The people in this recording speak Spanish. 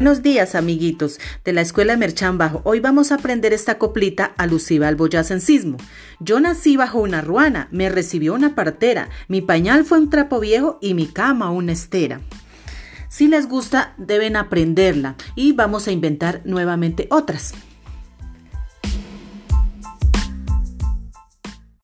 Buenos días, amiguitos de la Escuela Merchán Bajo. Hoy vamos a aprender esta coplita alusiva al boyacencismo. Yo nací bajo una ruana, me recibió una partera, mi pañal fue un trapo viejo y mi cama una estera. Si les gusta, deben aprenderla y vamos a inventar nuevamente otras.